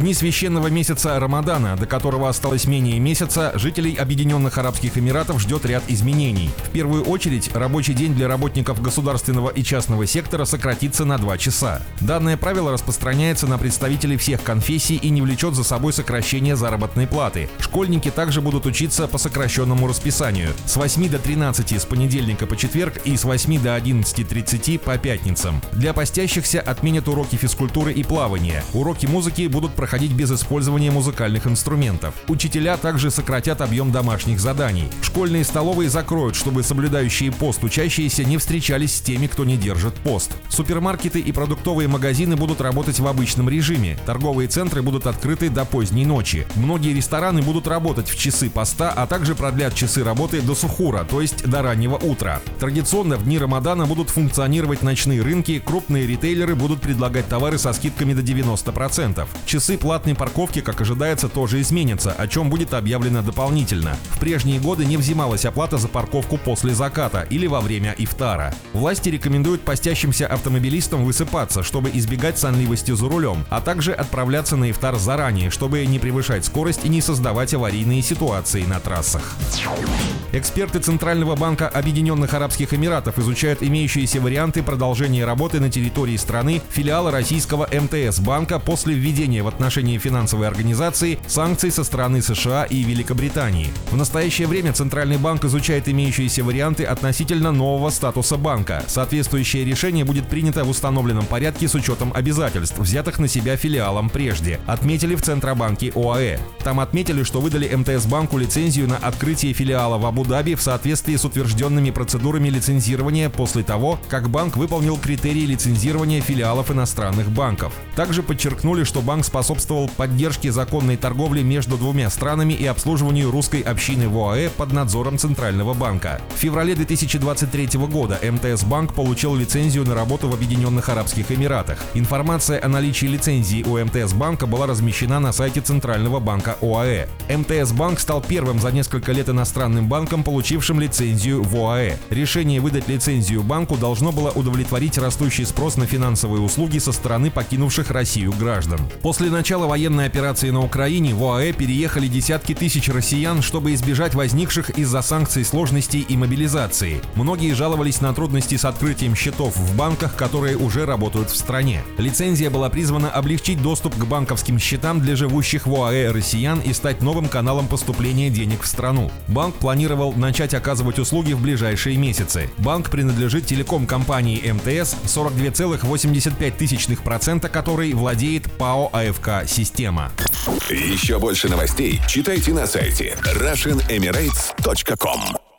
дни священного месяца Рамадана, до которого осталось менее месяца, жителей Объединенных Арабских Эмиратов ждет ряд изменений. В первую очередь, рабочий день для работников государственного и частного сектора сократится на 2 часа. Данное правило распространяется на представителей всех конфессий и не влечет за собой сокращение заработной платы. Школьники также будут учиться по сокращенному расписанию с 8 до 13 с понедельника по четверг и с 8 до 11.30 по пятницам. Для постящихся отменят уроки физкультуры и плавания. Уроки музыки будут проходить проходить без использования музыкальных инструментов. Учителя также сократят объем домашних заданий. Школьные столовые закроют, чтобы соблюдающие пост учащиеся не встречались с теми, кто не держит пост. Супермаркеты и продуктовые магазины будут работать в обычном режиме. Торговые центры будут открыты до поздней ночи. Многие рестораны будут работать в часы поста, а также продлят часы работы до сухура, то есть до раннего утра. Традиционно в дни Рамадана будут функционировать ночные рынки, крупные ритейлеры будут предлагать товары со скидками до 90%. Часы платной парковки, как ожидается, тоже изменятся, о чем будет объявлено дополнительно. В прежние годы не взималась оплата за парковку после заката или во время ифтара. Власти рекомендуют постящимся автомобилистам высыпаться, чтобы избегать сонливости за рулем, а также отправляться на ифтар заранее, чтобы не превышать скорость и не создавать аварийные ситуации на трассах. Эксперты Центрального банка Объединенных Арабских Эмиратов изучают имеющиеся варианты продолжения работы на территории страны филиала российского МТС банка после введения в отношении финансовой организации санкций со стороны США и Великобритании. В настоящее время Центральный банк изучает имеющиеся варианты относительно нового статуса банка. Соответствующее решение будет принято в установленном порядке с учетом обязательств, взятых на себя филиалом прежде, отметили в Центробанке ОАЭ. Там отметили, что выдали МТС банку лицензию на открытие филиала в Абу Абу-Даби в соответствии с утвержденными процедурами лицензирования после того, как банк выполнил критерии лицензирования филиалов иностранных банков. Также подчеркнули, что банк способствовал поддержке законной торговли между двумя странами и обслуживанию русской общины в ОАЭ под надзором Центрального банка. В феврале 2023 года МТС Банк получил лицензию на работу в Объединенных Арабских Эмиратах. Информация о наличии лицензии у МТС Банка была размещена на сайте Центрального банка ОАЭ. МТС Банк стал первым за несколько лет иностранным банком, получившим лицензию в ОАЭ. Решение выдать лицензию банку должно было удовлетворить растущий спрос на финансовые услуги со стороны покинувших Россию граждан. После начала военной операции на Украине в ОАЭ переехали десятки тысяч россиян, чтобы избежать возникших из-за санкций сложностей и мобилизации. Многие жаловались на трудности с открытием счетов в банках, которые уже работают в стране. Лицензия была призвана облегчить доступ к банковским счетам для живущих в ОАЭ россиян и стать новым каналом поступления денег в страну. Банк планировал начать оказывать услуги в ближайшие месяцы. Банк принадлежит телеком-компании МТС, 42,85% которой владеет ПАО АФК «Система». Еще больше новостей читайте на сайте RussianEmirates.com